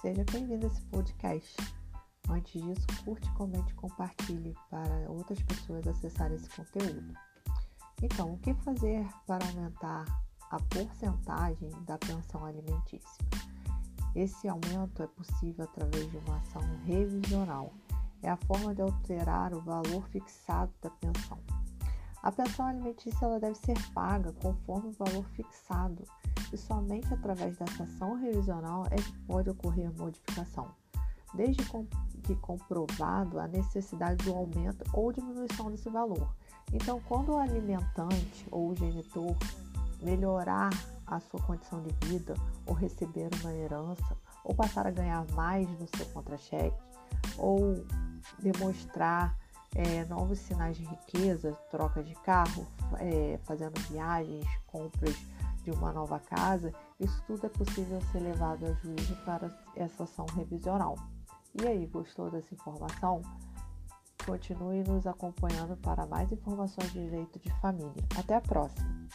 seja bem-vindo a esse podcast. Antes disso, curte, comente e compartilhe para outras pessoas acessarem esse conteúdo. Então, o que fazer para aumentar a porcentagem da pensão alimentícia? Esse aumento é possível através de uma ação revisional. É a forma de alterar o valor fixado da pensão. A pensão alimentícia ela deve ser paga conforme o valor fixado e somente através dessa ação revisional é que pode ocorrer modificação, desde que comprovado a necessidade do aumento ou diminuição desse valor. Então, quando o alimentante ou o genitor melhorar a sua condição de vida ou receber uma herança ou passar a ganhar mais no seu contra-cheque ou demonstrar é, novos sinais de riqueza, troca de carro, é, fazendo viagens, compras de uma nova casa, isso tudo é possível ser levado a juízo para essa ação revisional. E aí, gostou dessa informação? Continue nos acompanhando para mais informações de direito de família. Até a próxima!